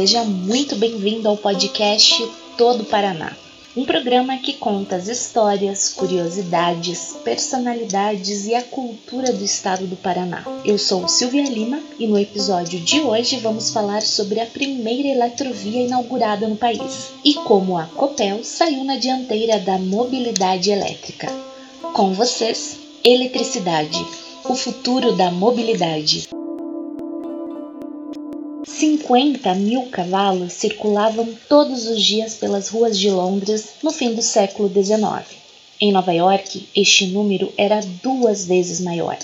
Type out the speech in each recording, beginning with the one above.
seja muito bem-vindo ao podcast Todo Paraná. Um programa que conta as histórias, curiosidades, personalidades e a cultura do estado do Paraná. Eu sou Silvia Lima e no episódio de hoje vamos falar sobre a primeira eletrovia inaugurada no país e como a Copel saiu na dianteira da mobilidade elétrica. Com vocês, eletricidade, o futuro da mobilidade. 50 mil cavalos circulavam todos os dias pelas ruas de Londres no fim do século XIX. Em Nova York, este número era duas vezes maior.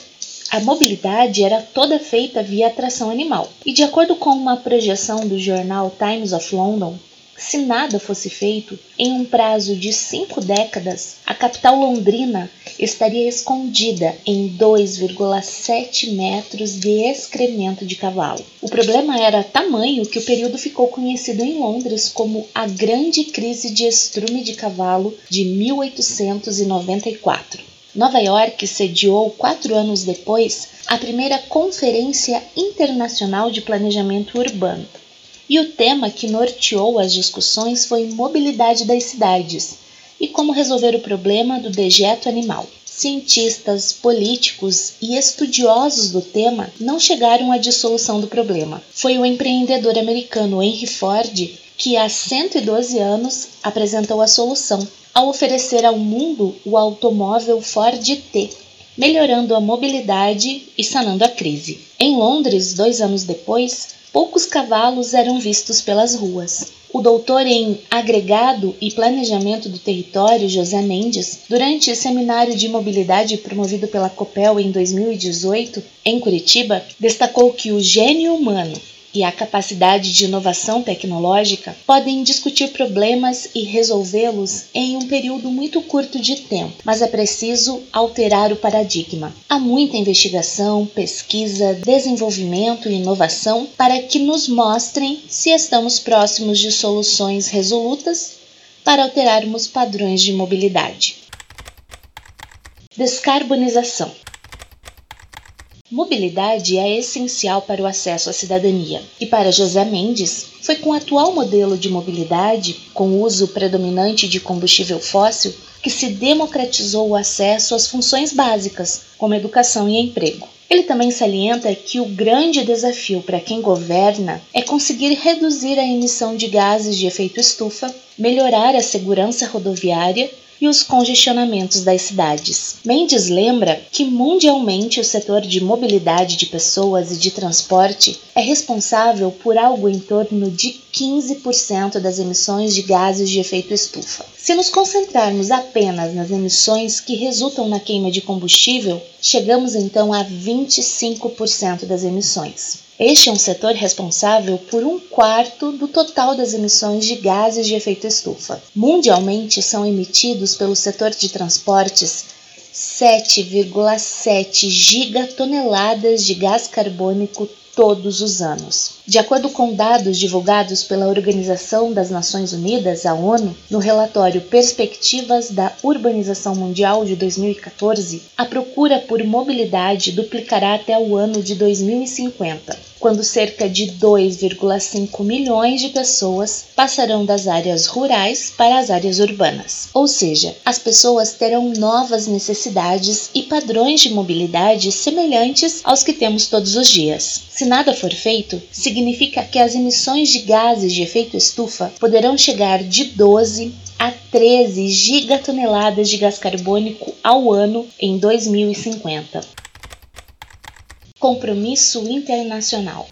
A mobilidade era toda feita via tração animal, e de acordo com uma projeção do jornal Times of London, se nada fosse feito, em um prazo de cinco décadas, a capital londrina estaria escondida em 2,7 metros de excremento de cavalo. O problema era tamanho que o período ficou conhecido em Londres como a Grande Crise de Estrume de Cavalo de 1894. Nova York sediou, quatro anos depois, a primeira Conferência Internacional de Planejamento Urbano e o tema que norteou as discussões foi mobilidade das cidades e como resolver o problema do dejeto animal. Cientistas, políticos e estudiosos do tema não chegaram à dissolução do problema. Foi o empreendedor americano Henry Ford que, há 112 anos, apresentou a solução ao oferecer ao mundo o automóvel Ford T, melhorando a mobilidade e sanando a crise. Em Londres, dois anos depois, poucos cavalos eram vistos pelas ruas. O doutor em Agregado e Planejamento do Território, José Mendes, durante o seminário de mobilidade promovido pela COPEL em 2018, em Curitiba, destacou que o gênio humano e a capacidade de inovação tecnológica podem discutir problemas e resolvê-los em um período muito curto de tempo, mas é preciso alterar o paradigma. Há muita investigação, pesquisa, desenvolvimento e inovação para que nos mostrem se estamos próximos de soluções resolutas para alterarmos padrões de mobilidade. Descarbonização. Mobilidade é essencial para o acesso à cidadania. E para José Mendes, foi com o atual modelo de mobilidade, com uso predominante de combustível fóssil, que se democratizou o acesso às funções básicas, como educação e emprego. Ele também salienta que o grande desafio para quem governa é conseguir reduzir a emissão de gases de efeito estufa, melhorar a segurança rodoviária e os congestionamentos das cidades. Mendes lembra que mundialmente o setor de mobilidade de pessoas e de transporte é responsável por algo em torno de 15% das emissões de gases de efeito estufa. Se nos concentrarmos apenas nas emissões que resultam na queima de combustível, chegamos então a 25% das emissões. Este é um setor responsável por um quarto do total das emissões de gases de efeito estufa. Mundialmente são emitidos pelo setor de transportes 7,7 gigatoneladas de gás carbônico todos os anos. De acordo com dados divulgados pela Organização das Nações Unidas, a ONU, no relatório Perspectivas da Urbanização Mundial de 2014, a procura por mobilidade duplicará até o ano de 2050, quando cerca de 2,5 milhões de pessoas passarão das áreas rurais para as áreas urbanas. Ou seja, as pessoas terão novas necessidades e padrões de mobilidade semelhantes aos que temos todos os dias. Se nada for feito, significa que as emissões de gases de efeito estufa poderão chegar de 12 a 13 gigatoneladas de gás carbônico ao ano em 2050. Compromisso internacional.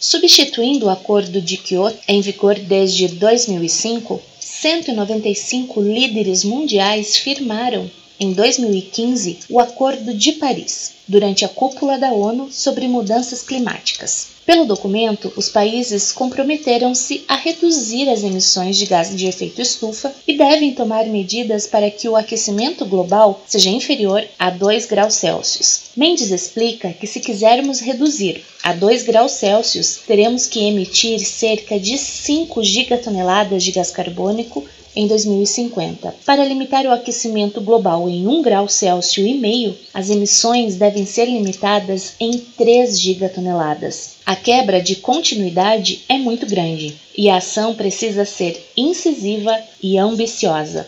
Substituindo o Acordo de Kyoto, em vigor desde 2005, 195 líderes mundiais firmaram em 2015 o Acordo de Paris, durante a cúpula da ONU sobre mudanças climáticas. Pelo documento, os países comprometeram-se a reduzir as emissões de gases de efeito estufa e devem tomar medidas para que o aquecimento global seja inferior a 2 graus Celsius. Mendes explica que se quisermos reduzir a 2 graus Celsius, teremos que emitir cerca de 5 gigatoneladas de gás carbônico em 2050. Para limitar o aquecimento global em 1 grau Celsius e meio, as emissões devem ser limitadas em 3 gigatoneladas. A quebra de continuidade é muito grande e a ação precisa ser incisiva e ambiciosa.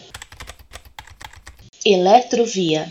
Eletrovia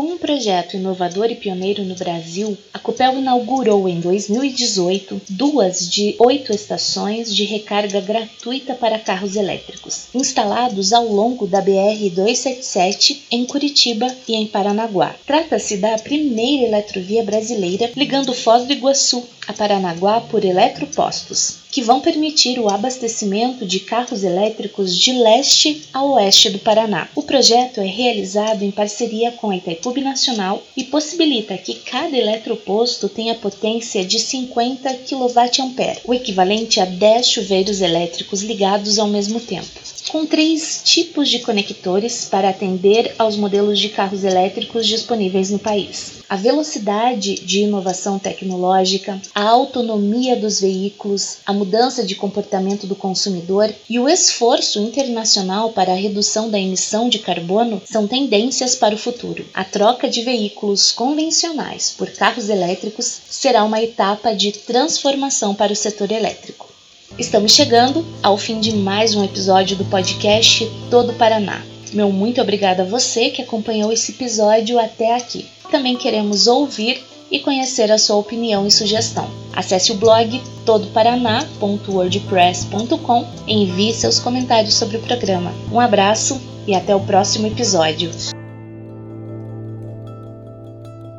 com um projeto inovador e pioneiro no Brasil, a Copel inaugurou em 2018 duas de oito estações de recarga gratuita para carros elétricos, instalados ao longo da BR-277 em Curitiba e em Paranaguá. Trata-se da primeira eletrovia brasileira ligando Foz do Iguaçu a Paranaguá por eletropostos, que vão permitir o abastecimento de carros elétricos de leste a oeste do Paraná. O projeto é realizado em parceria com a Itaipu Nacional e possibilita que cada eletroposto tenha potência de 50 kVA, o equivalente a 10 chuveiros elétricos ligados ao mesmo tempo com três tipos de conectores para atender aos modelos de carros elétricos disponíveis no país. A velocidade de inovação tecnológica, a autonomia dos veículos, a mudança de comportamento do consumidor e o esforço internacional para a redução da emissão de carbono são tendências para o futuro. A troca de veículos convencionais por carros elétricos será uma etapa de transformação para o setor elétrico. Estamos chegando ao fim de mais um episódio do podcast Todo Paraná. Meu muito obrigada a você que acompanhou esse episódio até aqui. Também queremos ouvir e conhecer a sua opinião e sugestão. Acesse o blog todoparaná.wordpress.com e envie seus comentários sobre o programa. Um abraço e até o próximo episódio.